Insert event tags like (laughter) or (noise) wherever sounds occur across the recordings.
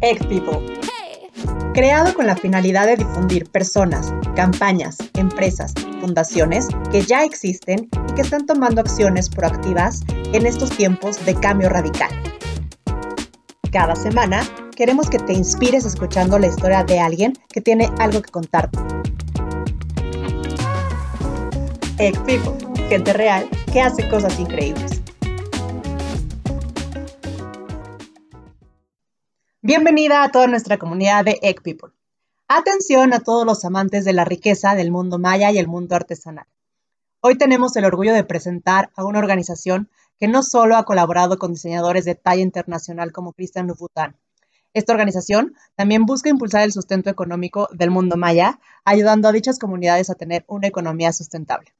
People. Creado con la finalidad de difundir personas, campañas, empresas, fundaciones que ya existen y que están tomando acciones proactivas en estos tiempos de cambio radical. Cada semana queremos que te inspires escuchando la historia de alguien que tiene algo que contarte. People, gente real que hace cosas increíbles. Bienvenida a toda nuestra comunidad de Egg People. Atención a todos los amantes de la riqueza del mundo maya y el mundo artesanal. Hoy tenemos el orgullo de presentar a una organización que no solo ha colaborado con diseñadores de talla internacional como Christian Louboutin. Esta organización también busca impulsar el sustento económico del mundo maya, ayudando a dichas comunidades a tener una economía sustentable.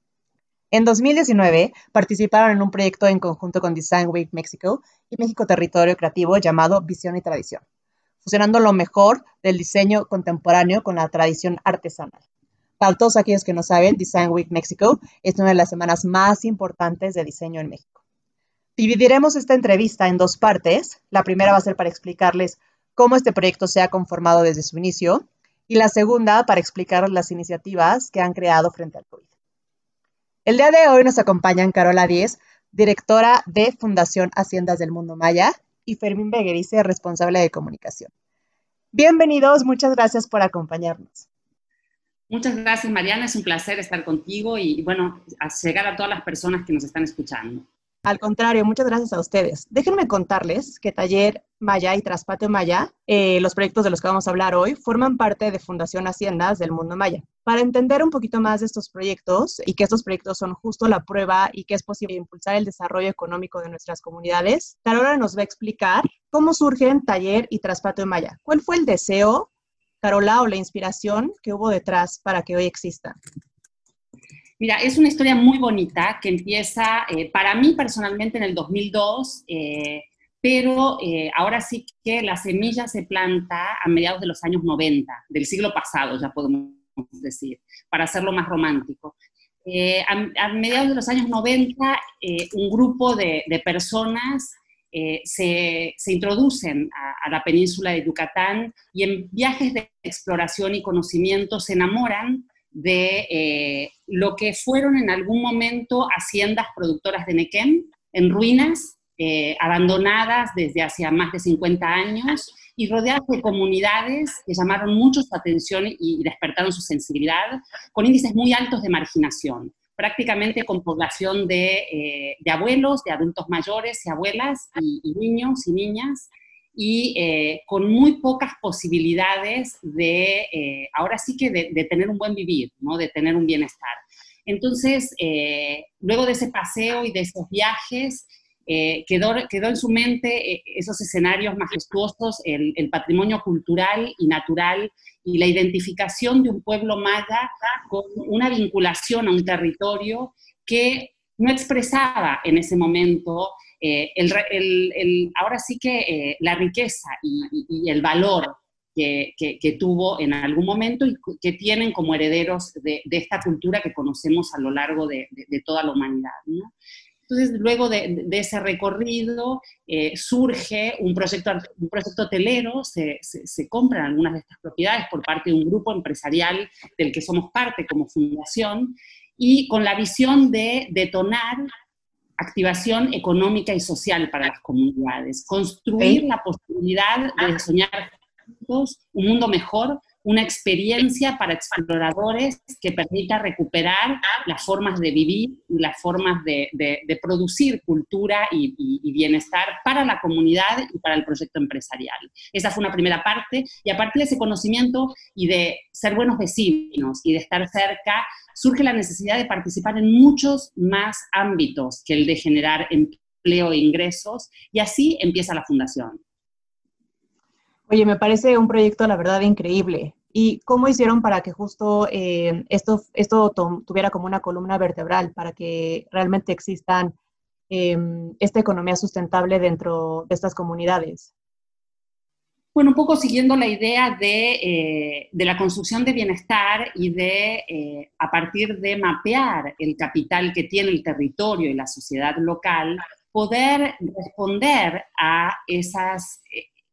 En 2019 participaron en un proyecto en conjunto con Design Week Mexico y México Territorio Creativo llamado Visión y Tradición fusionando lo mejor del diseño contemporáneo con la tradición artesanal. Para todos aquellos que no saben, Design Week Mexico es una de las semanas más importantes de diseño en México. Dividiremos esta entrevista en dos partes. La primera va a ser para explicarles cómo este proyecto se ha conformado desde su inicio y la segunda para explicar las iniciativas que han creado frente al COVID. El día de hoy nos acompañan Carola Díez, directora de Fundación Haciendas del Mundo Maya, y Fermín Beguerice, responsable de comunicación. Bienvenidos, muchas gracias por acompañarnos. Muchas gracias, Mariana. Es un placer estar contigo y, bueno, llegar a todas las personas que nos están escuchando. Al contrario, muchas gracias a ustedes. Déjenme contarles que Taller Maya y Traspatio Maya, eh, los proyectos de los que vamos a hablar hoy, forman parte de Fundación Haciendas del Mundo Maya. Para entender un poquito más de estos proyectos y que estos proyectos son justo la prueba y que es posible impulsar el desarrollo económico de nuestras comunidades, Carola nos va a explicar cómo surgen Taller y Traspatio Maya. ¿Cuál fue el deseo, Carola, o la inspiración que hubo detrás para que hoy existan? Mira, es una historia muy bonita que empieza eh, para mí personalmente en el 2002, eh, pero eh, ahora sí que la semilla se planta a mediados de los años 90, del siglo pasado, ya podemos decir, para hacerlo más romántico. A, mediados de los años 90, un grupo de, personas se, introducen a, a, la península de Yucatán y en viajes de exploración y conocimiento se enamoran de eh, lo que fueron en algún momento haciendas productoras de Nequén, en ruinas, eh, abandonadas desde hace más de 50 años y rodeadas de comunidades que llamaron mucho su atención y despertaron su sensibilidad, con índices muy altos de marginación, prácticamente con población de, eh, abuelos, de adultos mayores y abuelas y niños y niñas, y eh, con muy pocas posibilidades de, eh, ahora sí que de, tener un buen vivir, ¿no? de tener un bienestar. Entonces, eh, luego de ese paseo y de esos viajes, quedó, quedó en su mente esos escenarios majestuosos, el, el, patrimonio cultural y natural y la identificación de un pueblo maya con una vinculación a un territorio que no expresaba en ese momento eh, el, ahora sí que eh, la riqueza y, el valor que, tuvo en algún momento y que tienen como herederos de, esta cultura que conocemos a lo largo de, toda la humanidad. Entonces, luego de, ese recorrido, eh, surge un proyecto, un proyecto hotelero, se, se, compran algunas de estas propiedades por parte de un grupo empresarial del que somos parte como fundación, y con la visión de detonar activación económica y social para las comunidades, construir la posibilidad de soñar juntos un mundo mejor, una experiencia para exploradores que permita recuperar las formas de vivir y las formas de, producir cultura y, y, bienestar para la comunidad y para el proyecto empresarial. Esa fue una primera parte y a partir de ese conocimiento y de ser buenos vecinos y de estar cerca, surge la necesidad de participar en muchos más ámbitos que el de generar empleo e ingresos, y así empieza la fundación. Oye, me parece un proyecto, la verdad, increíble. ¿Y cómo hicieron para que justo eh, esto, esto tuviera como una columna vertebral, para que realmente existan em, esta economía sustentable dentro de estas comunidades? Bueno, un poco siguiendo la idea de, eh, la construcción de bienestar y de, eh, a partir de mapear el capital que tiene el territorio y la sociedad local, poder responder a esas,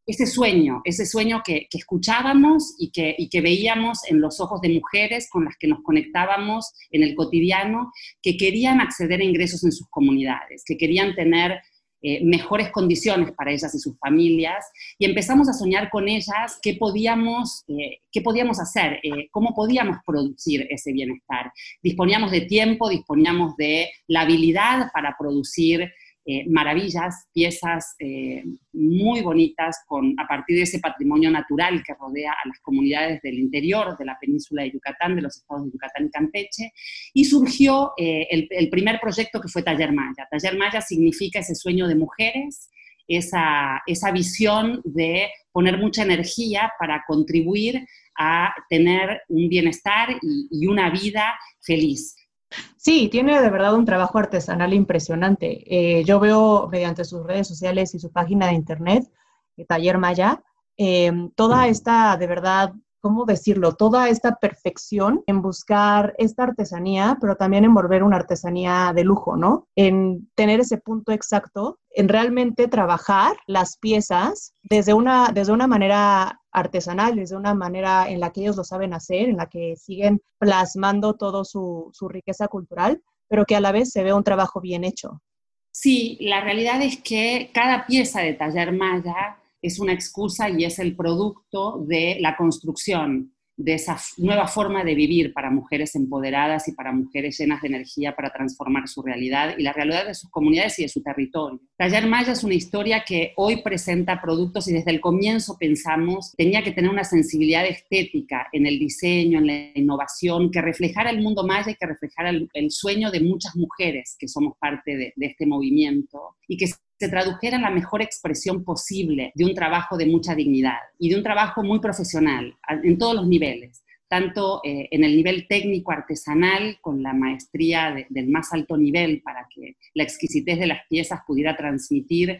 ese sueño, ese sueño que, escuchábamos y que, y que, veíamos en los ojos de mujeres con las que nos conectábamos en el cotidiano, que querían acceder a ingresos en sus comunidades, que querían tener eh, mejores condiciones para ellas y sus familias, y empezamos a soñar con ellas qué podíamos, eh, qué podíamos hacer, eh, cómo podíamos producir ese bienestar. Disponíamos de tiempo, disponíamos de la habilidad para producir eh, maravillas, piezas eh, muy bonitas con, a partir de ese patrimonio natural que rodea a las comunidades del interior de la península de Yucatán, de los estados de Yucatán y Campeche, y surgió eh, el, primer proyecto que fue Taller Maya. Taller Maya significa ese sueño de mujeres, esa, esa visión de poner mucha energía para contribuir a tener un bienestar y una vida feliz. Sí, tiene de verdad un trabajo artesanal impresionante. Eh, yo veo mediante sus redes sociales y su página de internet, eh, Taller Maya, eh, toda esta, de verdad, ¿cómo decirlo? Toda esta perfección en buscar esta artesanía, pero también en volver una artesanía de lujo, ¿no? En tener ese punto exacto, en realmente trabajar las piezas desde una, desde una manera artesanales, de una manera en la que ellos lo saben hacer, en la que siguen plasmando toda su, su riqueza cultural, pero que a la vez se ve un trabajo bien hecho. Sí, la realidad es que cada pieza de taller maya es una excusa y es el producto de la construcción de esa nueva forma de vivir para mujeres empoderadas y para mujeres llenas de energía para transformar su realidad y la realidad de sus comunidades y de su territorio. Taller Maya es una historia que hoy presenta productos y desde el comienzo pensamos tenía que tener una sensibilidad estética en el diseño, en la innovación, que reflejara el mundo maya y que reflejara el, sueño de muchas mujeres que somos parte de, de este movimiento y que se tradujera en la mejor expresión posible de un trabajo de mucha dignidad y de un trabajo muy profesional en todos los niveles, tanto eh, en el nivel técnico artesanal, con la maestría del más alto nivel para que la exquisitez de las piezas pudiera transmitir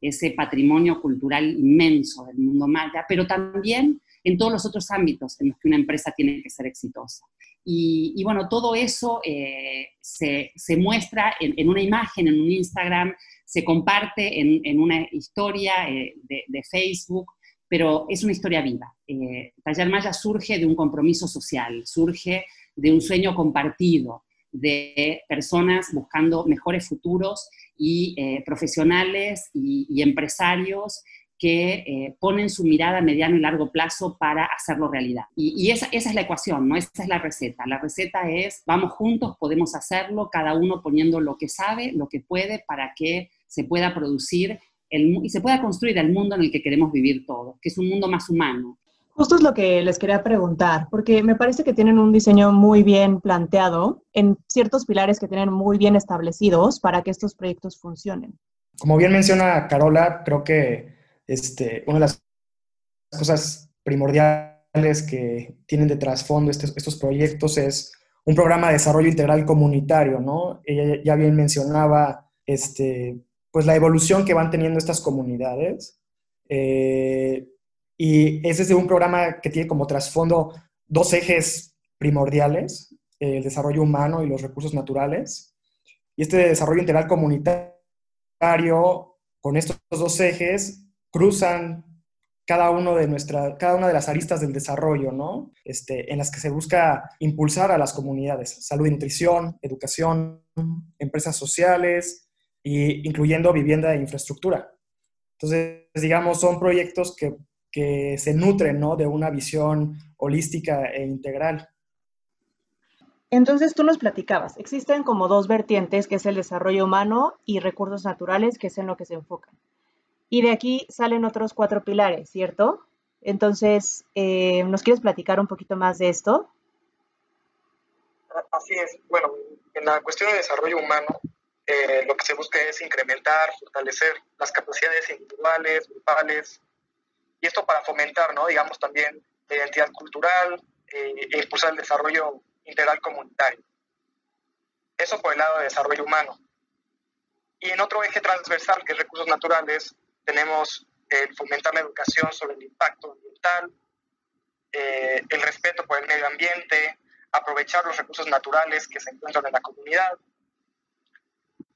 ese patrimonio cultural inmenso del mundo maya, pero también en todos los otros ámbitos en los que una empresa tiene que ser exitosa. Y, bueno, todo eso eh, se, muestra en, una imagen, en un Instagram, se comparte en, una historia eh, de, Facebook, pero es una historia viva. Eh, Taller Maya surge de un compromiso social, surge de un sueño compartido, de personas buscando mejores futuros y eh, profesionales y empresarios que eh, ponen su mirada a mediano y largo plazo para hacerlo realidad. Y, esa, esa, es la ecuación, ¿no? Esa es la receta. La receta es, vamos juntos, podemos hacerlo, cada uno poniendo lo que sabe, lo que puede, para que se pueda producir el, y se pueda construir el mundo en el que queremos vivir todos, que es un mundo más humano. Justo es lo que les quería preguntar, porque me parece que tienen un diseño muy bien planteado en ciertos pilares que tienen muy bien establecidos para que estos proyectos funcionen. Como bien menciona Carola, creo que este, una de las cosas primordiales que tienen de trasfondo estos, proyectos es un programa de desarrollo integral comunitario, ¿no? Ella ya bien mencionaba este, pues la evolución que van teniendo estas comunidades. Eh, y es desde un programa que tiene como trasfondo dos ejes primordiales, el desarrollo humano y los recursos naturales. Y este desarrollo integral comunitario, con estos dos ejes, cruzan cada, uno de nuestra, cada una de las aristas del desarrollo, ¿no? Este, en las que se busca impulsar a las comunidades, salud y nutrición, educación, empresas sociales, y incluyendo vivienda e infraestructura. Entonces, digamos, son proyectos que, que se nutren ¿no? de una visión holística e integral. Entonces tú nos platicabas, existen como dos vertientes, que es el desarrollo humano y recursos naturales, que es en lo que se enfocan. Y de aquí salen otros cuatro pilares, ¿cierto? Entonces, eh, ¿nos quieres platicar un poquito más de esto? Así es. Bueno, en la cuestión de desarrollo humano, eh, lo que se busca es incrementar, fortalecer las capacidades individuales, grupales, y esto para fomentar, ¿no? digamos, también la identidad cultural eh, e impulsar el desarrollo integral comunitario. Eso por el lado de desarrollo humano. Y en otro eje transversal, que es recursos naturales, tenemos el fomentar la educación sobre el impacto ambiental, eh, el respeto por el medio ambiente, aprovechar los recursos naturales que se encuentran en la comunidad.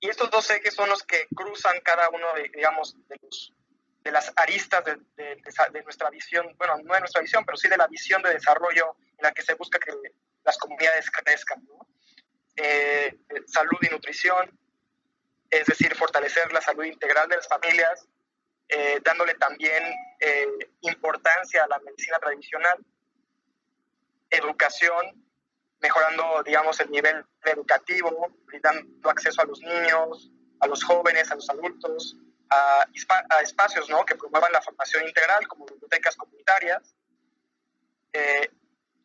Y estos dos ejes son los que cruzan cada uno de, digamos, de los de las aristas de, de, nuestra visión, bueno, no de nuestra visión, pero sí de la visión de desarrollo en la que se busca que las comunidades crezcan. Eh, salud y nutrición, es decir, fortalecer la salud integral de las familias, eh, dándole también eh, importancia a la medicina tradicional, educación, mejorando, digamos, el nivel educativo, brindando acceso a los niños, a los jóvenes, a los adultos, a, espacios ¿no? que promuevan la formación integral, como bibliotecas comunitarias, eh,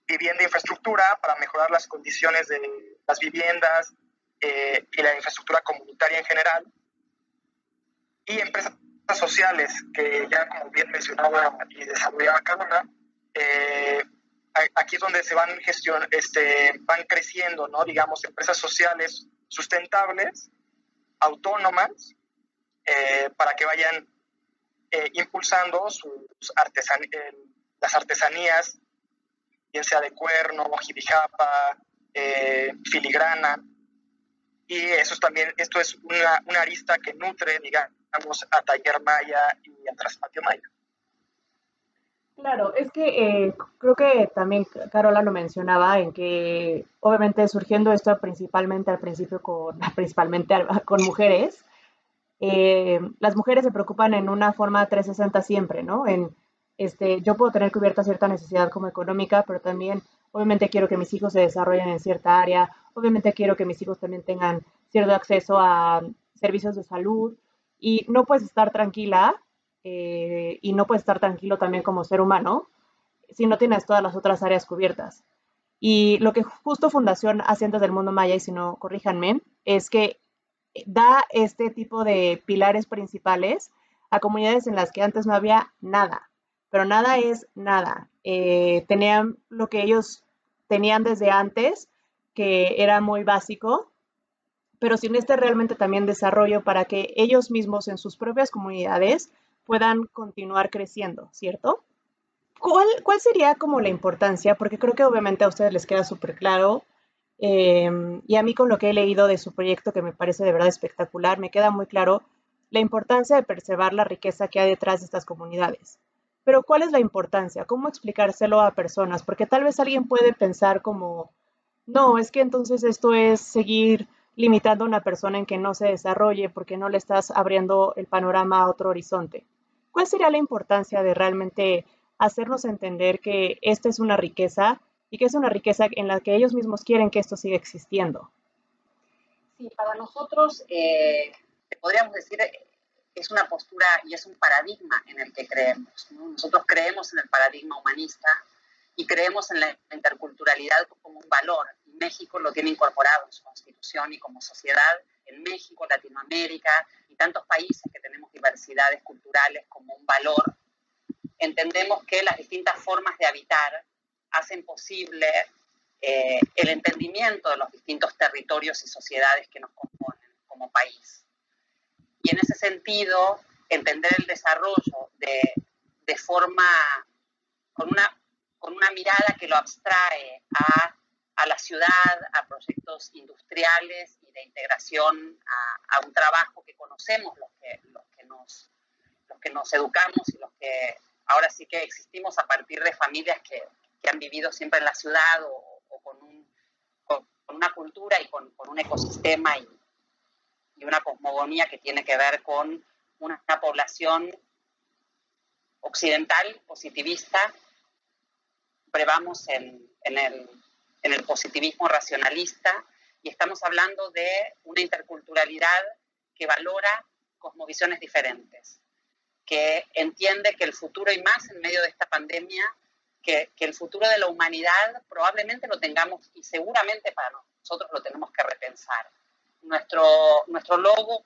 vivienda e infraestructura para mejorar las condiciones de las viviendas y la infraestructura comunitaria en general, y empresas sociales, que ya como bien mencionaba y desarrollaba cada eh, aquí es donde se van, gestión, este, van creciendo, ¿no? digamos, empresas sociales sustentables, autónomas, eh, para que vayan eh, impulsando sus las artesanías, bien sea de cuerno, jibijapa, filigrana, y eso es también, esto es una, una arista que nutre, digamos, a Taller Maya y a Traspatio Maya. Claro, es que eh, creo que también Carola lo mencionaba en que obviamente surgiendo esto principalmente al principio con (laughs) principalmente con mujeres, eh, las mujeres se preocupan en una forma 360 siempre, ¿no? En este, yo puedo tener cubierta cierta necesidad como económica, pero también obviamente quiero que mis hijos se desarrollen en cierta área, obviamente quiero que mis hijos también tengan cierto acceso a servicios de salud y no puedes estar tranquila eh, y no puedes estar tranquilo también como ser humano si no tienes todas las otras áreas cubiertas. Y lo que justo Fundación Asientos del Mundo Maya, y si no, corríjanme, es que da este tipo de pilares principales a comunidades en las que antes no había nada, pero nada es nada. Eh, tenían lo que ellos tenían desde antes, que era muy básico, pero sin este realmente también desarrollo para que ellos mismos en sus propias comunidades puedan continuar creciendo, ¿cierto? ¿Cuál, cuál sería como la importancia? Porque creo que obviamente a ustedes les queda súper claro em, y a mí con lo que he leído de su proyecto, que me parece de verdad espectacular, me queda muy claro la importancia de preservar la riqueza que hay detrás de estas comunidades. Pero ¿cuál es la importancia? ¿Cómo explicárselo a personas? Porque tal vez alguien puede pensar como, no, es que entonces esto es seguir limitando a una persona en que no se desarrolle porque no le estás abriendo el panorama a otro horizonte. ¿Cuál sería la importancia de realmente hacernos entender que esta es una riqueza y que es una riqueza en la que ellos mismos quieren que esto siga existiendo? Sí, para nosotros, eh, podríamos decir, es una postura y es un paradigma en el que creemos. Nosotros creemos en el paradigma humanista y creemos en la interculturalidad como un valor. México lo tiene incorporado en su constitución y como sociedad, en México, Latinoamérica y tantos países que tenemos diversidades culturales como un valor, entendemos que las distintas formas de habitar hacen posible eh, el entendimiento de los distintos territorios y sociedades que nos componen como país. Y en ese sentido, entender el desarrollo de, de forma, con una, con una mirada que lo abstrae a, a, la ciudad, a proyectos industriales y de integración a, un trabajo que conocemos los que, los, que nos, los que nos educamos y los que ahora sí que existimos a partir de familias que, que han vivido siempre en la ciudad o, con, un, con, una cultura y con, un ecosistema y, y una cosmogonía que tiene que ver con una, población occidental, positivista, prevamos en, en, el, en el positivismo racionalista y estamos hablando de una interculturalidad que valora cosmovisiones diferentes, que entiende que el futuro y más en medio de esta pandemia, que, que, el futuro de la humanidad probablemente lo tengamos y seguramente para nosotros lo tenemos que repensar nuestro, nuestro logo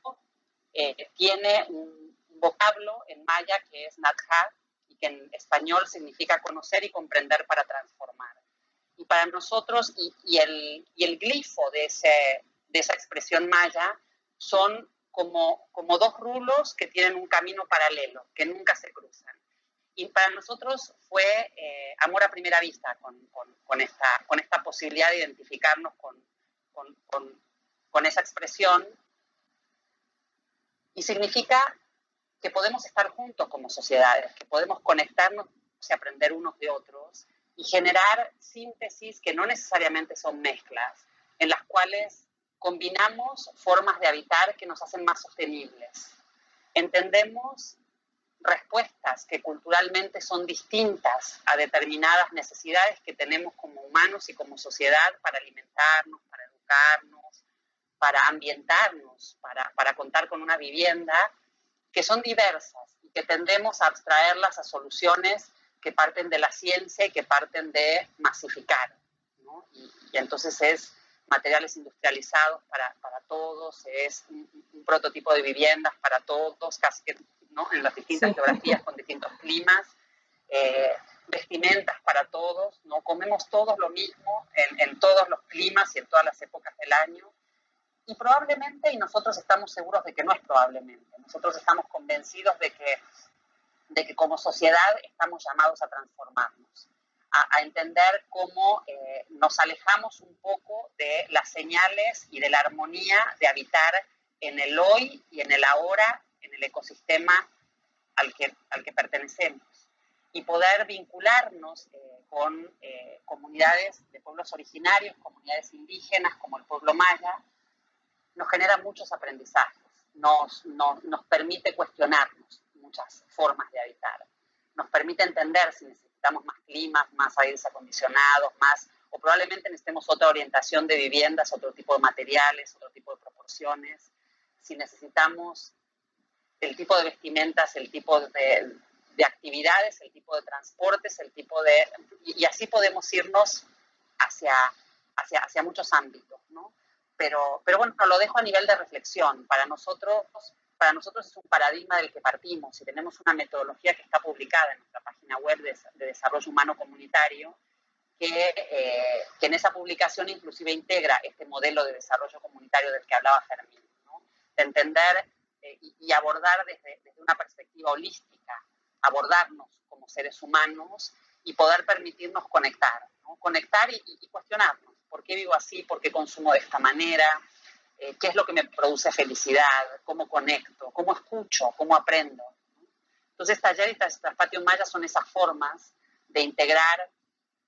eh, tiene un vocablo en maya que es Nathat y que en español significa conocer y comprender para transformar. Y para nosotros, y, y, el, y el, glifo de, ese, de, esa expresión maya son como, como dos rulos que tienen un camino paralelo, que nunca se cruzan. Y para nosotros fue eh, amor a primera vista con, con, con, esta, con esta posibilidad de identificarnos con, con esa expresión y significa que podemos estar juntos como sociedades, que podemos conectarnos y aprender unos de otros y generar síntesis que no necesariamente son mezclas, en las cuales combinamos formas de habitar que nos hacen más sostenibles. Entendemos respuestas que culturalmente son distintas a determinadas necesidades que tenemos como humanos y como sociedad para alimentarnos, para educarnos, para ambientarnos, para, para contar con una vivienda, que son diversas y que tendemos a abstraerlas a soluciones que parten de la ciencia y que parten de masificar. ¿no? Y, y, entonces es materiales industrializados para, para todos, es un, un, prototipo de viviendas para todos, casi que ¿no? en las distintas sí. geografías con distintos climas, eh, vestimentas para todos, ¿no? comemos todos lo mismo en, en todos los climas y en todas las épocas del año. Y probablemente, y nosotros estamos seguros de que no es probablemente, nosotros estamos convencidos de que de que como sociedad estamos llamados a transformarnos, a, entender cómo eh, nos alejamos un poco de las señales y de la armonía de habitar en el hoy y en el ahora, en el ecosistema al que, al que pertenecemos, y poder vincularnos eh, con eh, comunidades de pueblos originarios, comunidades indígenas como el pueblo maya, nos genera muchos aprendizajes, nos, nos, nos permite cuestionarnos muchas formas de habitar. Nos permite entender si necesitamos más climas, más aires acondicionados, más, o probablemente necesitemos otra orientación de viviendas, otro tipo de materiales, otro tipo de proporciones, si necesitamos el tipo de vestimentas, el tipo de, de actividades, el tipo de transportes, el tipo de... Y, y así podemos irnos hacia, hacia, hacia muchos ámbitos, ¿no? Pero, pero bueno, lo dejo a nivel de reflexión. Para nosotros para nosotros es un paradigma del que partimos y tenemos una metodología que está publicada en nuestra página web de, de Desarrollo Humano Comunitario, que, eh, que, en esa publicación inclusive integra este modelo de desarrollo comunitario del que hablaba Fermín, ¿no? de entender eh, y, y, abordar desde, desde, una perspectiva holística, abordarnos como seres humanos y poder permitirnos conectar, ¿no? conectar y, y cuestionarnos, ¿por qué vivo así? ¿Por qué consumo de esta manera? Eh, qué es lo que me produce felicidad, cómo conecto, cómo escucho, cómo aprendo. Entonces, taller y Patio Maya son esas formas de integrar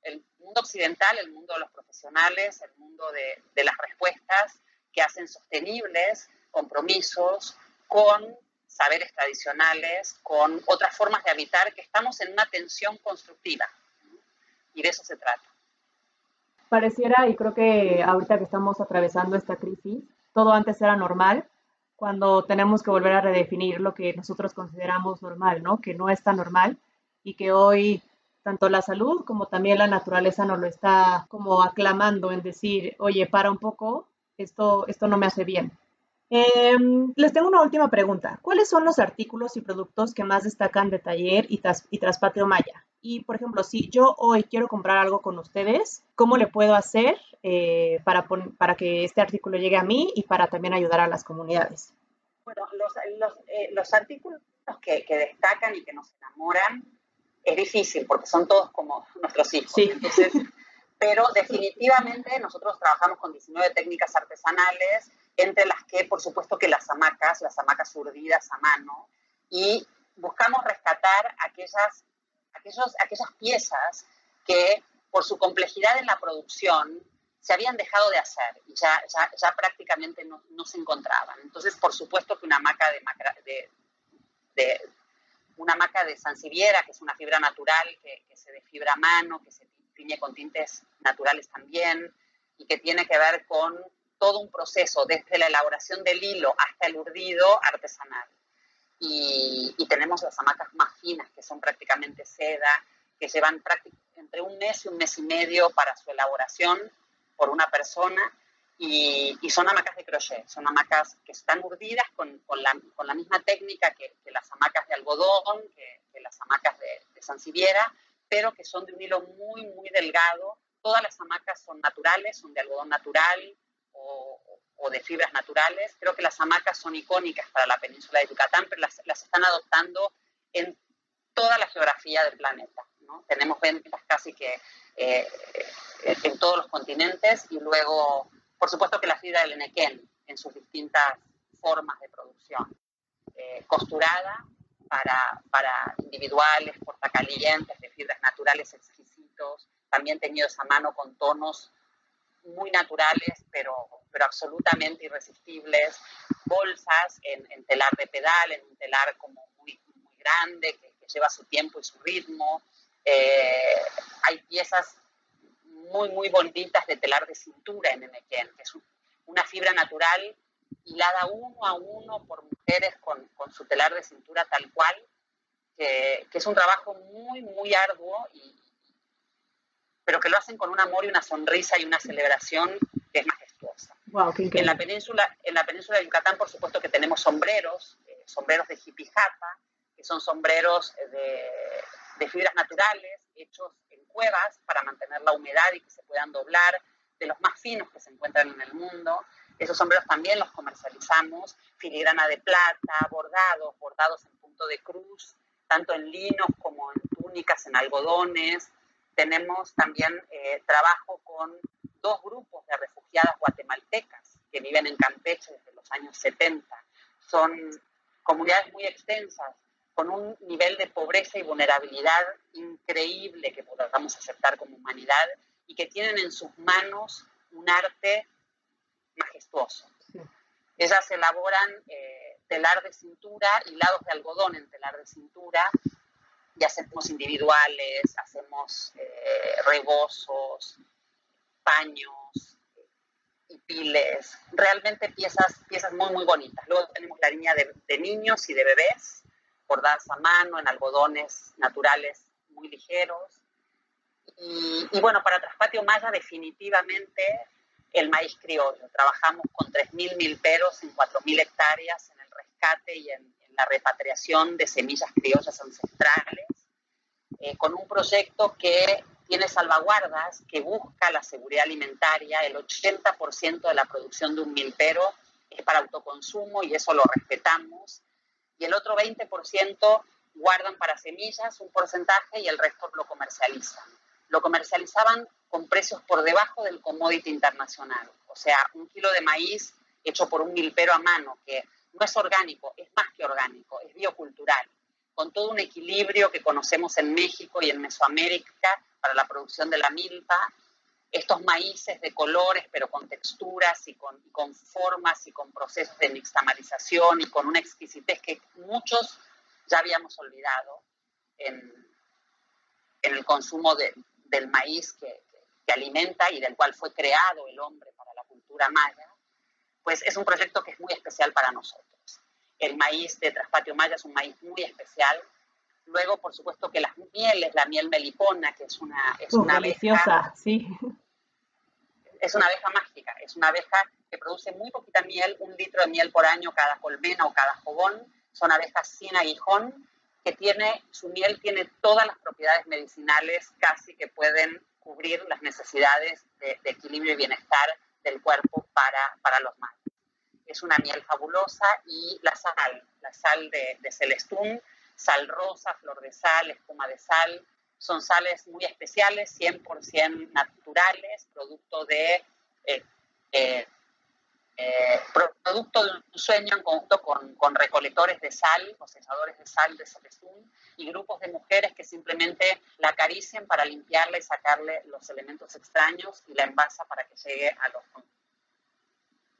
el mundo occidental, el mundo de los profesionales, el mundo de, de las respuestas que hacen sostenibles compromisos con saberes tradicionales, con otras formas de habitar, que estamos en una tensión constructiva. Y de eso se trata. Pareciera, y creo que ahorita que estamos atravesando esta crisis, todo antes era normal, cuando tenemos que volver a redefinir lo que nosotros consideramos normal, ¿no? Que no es tan normal y que hoy tanto la salud como también la naturaleza nos lo está como aclamando en decir, oye, para un poco, esto, esto no me hace bien. Eh, les tengo una última pregunta. ¿Cuáles son los artículos y productos que más destacan de Taller y, tras, y Traspatio Maya? Y, por ejemplo, si yo hoy quiero comprar algo con ustedes, ¿cómo le puedo hacer eh, para, para que este artículo llegue a mí y para también ayudar a las comunidades? Bueno, los, los, eh, los artículos que, que, destacan y que nos enamoran es difícil porque son todos como nuestros hijos. Sí. Entonces, (laughs) pero definitivamente nosotros trabajamos con 19 técnicas artesanales, entre las que, por supuesto, que las hamacas, las hamacas urdidas a mano, y buscamos rescatar aquellas aquellos, aquellas piezas que por su complejidad en la producción se habían dejado de hacer y ya, ya, ya prácticamente no, no, se encontraban. Entonces, por supuesto que una hamaca de, de, de una hamaca de sansevieria, que es una fibra natural que, que se desfibra a mano, que se tiñe con tintes naturales también y que tiene que ver con todo un proceso, desde la elaboración del hilo hasta el urdido artesanal y, y, tenemos las hamacas más finas, que son prácticamente seda, que llevan entre un mes y un mes y medio para su elaboración por una persona, y, son hamacas de crochet, son hamacas que están urdidas con, con, la, con la, misma técnica que, las hamacas de algodón, que, las hamacas de, de sansevieria, pero que son de un hilo muy, muy delgado. Todas las hamacas son naturales, son de algodón natural o, o de fibras naturales. Creo que las hamacas son icónicas para la península de Yucatán, pero las, las están adoptando en toda la geografía del planeta. ¿No? Tenemos ventas casi que eh, en todos los continentes y luego, por supuesto que la fibra del enequén en sus distintas formas de producción. Eh, costurada, para, para individuales, portacalientes, de fibras naturales exquisitos, también teñidos a mano con tonos muy naturales, pero, pero absolutamente irresistibles, bolsas en, telar de pedal, en un telar como muy, muy grande, que, lleva su tiempo y su ritmo. Eh, hay piezas muy, muy bonitas de telar de cintura en Enequén, que es una fibra natural hilada uno a uno por mujeres con, con su telar de cintura tal cual, que, que, es un trabajo muy, muy arduo y, pero que lo hacen con un amor y una sonrisa y una celebración que es majestuosa. en, la península, en la península de Yucatán, por supuesto que tenemos sombreros, eh, sombreros de jipijata, que son sombreros de, de, fibras naturales hechos en cuevas para mantener la humedad y que se puedan doblar, de los más finos que se encuentran en el mundo. Esos sombreros también los comercializamos, filigrana de plata, bordados, bordados en punto de cruz, tanto en linos como en túnicas, en algodones, tenemos también eh, trabajo con dos grupos de refugiadas guatemaltecas que viven en Campeche desde los años 70. Son comunidades muy extensas, con un nivel de pobreza y vulnerabilidad increíble que podamos aceptar como humanidad y que tienen en sus manos un arte majestuoso. Ellas elaboran eh, telar de cintura, hilados de algodón en telar de cintura, y hacemos individuales, hacemos eh, rebozos, paños y piles, realmente piezas, piezas muy, muy bonitas. Luego tenemos la línea de, niños y de bebés, bordadas a mano en algodones naturales muy ligeros. Y, bueno, para Traspatio Maya definitivamente el maíz criollo. Trabajamos con 3.000 milperos en 4.000 hectáreas en el rescate y en, la repatriación de semillas criollas ancestrales, eh, con un proyecto que tiene salvaguardas, que busca la seguridad alimentaria. El 80% de la producción de un milpero es para autoconsumo y eso lo respetamos. Y el otro 20% guardan para semillas un porcentaje y el resto lo comercializan. Lo comercializaban con precios por debajo del commodity internacional. O sea, un kilo de maíz hecho por un milpero a mano, que no es orgánico, es más que orgánico, es biocultural, con todo un equilibrio que conocemos en México y en Mesoamérica para la producción de la milpa, estos maíces de colores, pero con texturas y con, formas y con procesos de mixtamalización y con una exquisitez que muchos ya habíamos olvidado en, en el consumo de, del maíz que, que alimenta y del cual fue creado el hombre para la cultura maya, pues es un proyecto que es muy especial para nosotros. El maíz de Traspatio Maya es un maíz muy especial. Luego, por supuesto, que las mieles, la miel melipona, que es una, es una deliciosa, sí. Es una abeja mágica, es una abeja que produce muy poquita miel, un litro de miel por año cada colmena o cada jobón. Son abejas sin aguijón, que tiene, su miel tiene todas las propiedades medicinales casi que pueden cubrir las necesidades de, equilibrio y bienestar del cuerpo para, para los mayas. Es una miel fabulosa y la sal, la sal de, de Celestún, sal rosa, flor de sal, espuma de sal, son sales muy especiales, 100% naturales, producto de eh, eh, eh, producto de un sueño en conjunto con, con, recolectores de sal, procesadores de sal de Celestún y grupos de mujeres que simplemente la acarician para limpiarla y sacarle los elementos extraños y la envasa para que llegue a los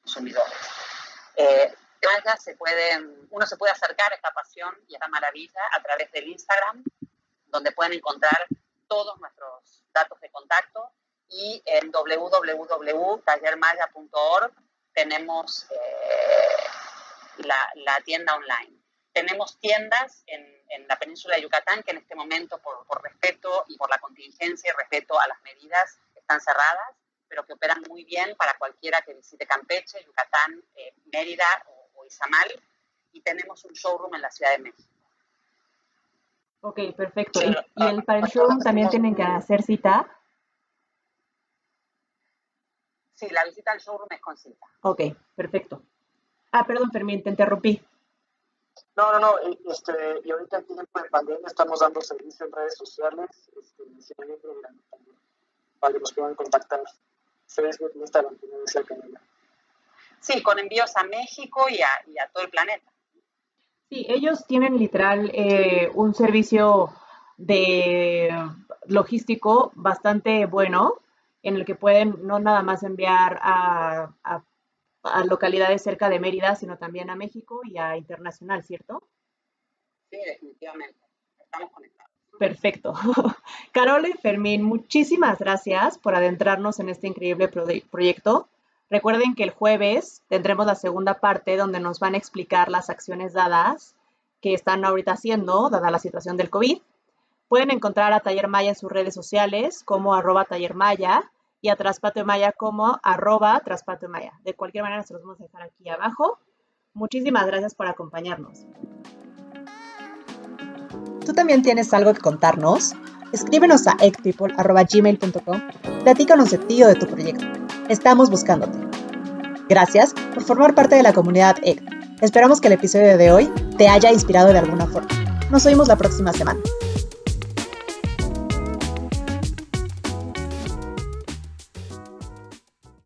consumidores. Eh, se pueden, uno se puede acercar a esta pasión y a esta maravilla a través del Instagram, donde pueden encontrar todos nuestros datos de contacto y en www.tallermaya.org tenemos eh, la, tienda online. Tenemos tiendas en, la península de Yucatán que en este momento, por, respeto y por la contingencia y respeto a las medidas, están cerradas, pero que operan muy bien para cualquiera que visite Campeche, Yucatán, eh, Mérida o, Izamal. Y tenemos un showroom en la Ciudad de México. Ok, perfecto. ¿Y, el, para el showroom también tienen que hacer cita? Sí, la visita al showroom es con cita. Ok, perfecto. Ah, perdón, Fermín, te interrumpí. No, no, no, este, y ahorita en tiempo de pandemia estamos dando servicio en redes sociales, este, si hay programa también, para que nos puedan contactar. Facebook, Instagram, como decía Camila. Sí, con envíos a México y a, y a todo el planeta. Sí, ellos tienen literal eh, un servicio de logístico bastante bueno en el que pueden no nada más enviar a, a localidades cerca de Mérida, sino también a México y a internacional, ¿cierto? Sí, definitivamente. Estamos conectados. Perfecto. (laughs) Carol y Fermín, muchísimas gracias por adentrarnos en este increíble proyecto. Recuerden que el jueves tendremos la segunda parte donde nos van a explicar las acciones dadas que están ahorita haciendo, dada la situación del COVID. Pueden encontrar a Taller Maya en sus redes sociales como arroba Taller Maya y a Traspatio Maya como arroba Traspatio Maya. De cualquier manera, se los vamos a dejar aquí abajo. Muchísimas gracias por acompañarnos. ¿Tú también tienes algo que contarnos? Escríbenos a eggpeople.gmail.com Platícanos de ti o de tu proyecto. Estamos buscándote. Gracias por formar parte de la comunidad Egg. Esperamos que el episodio de hoy te haya inspirado de alguna forma. Nos oímos la próxima semana.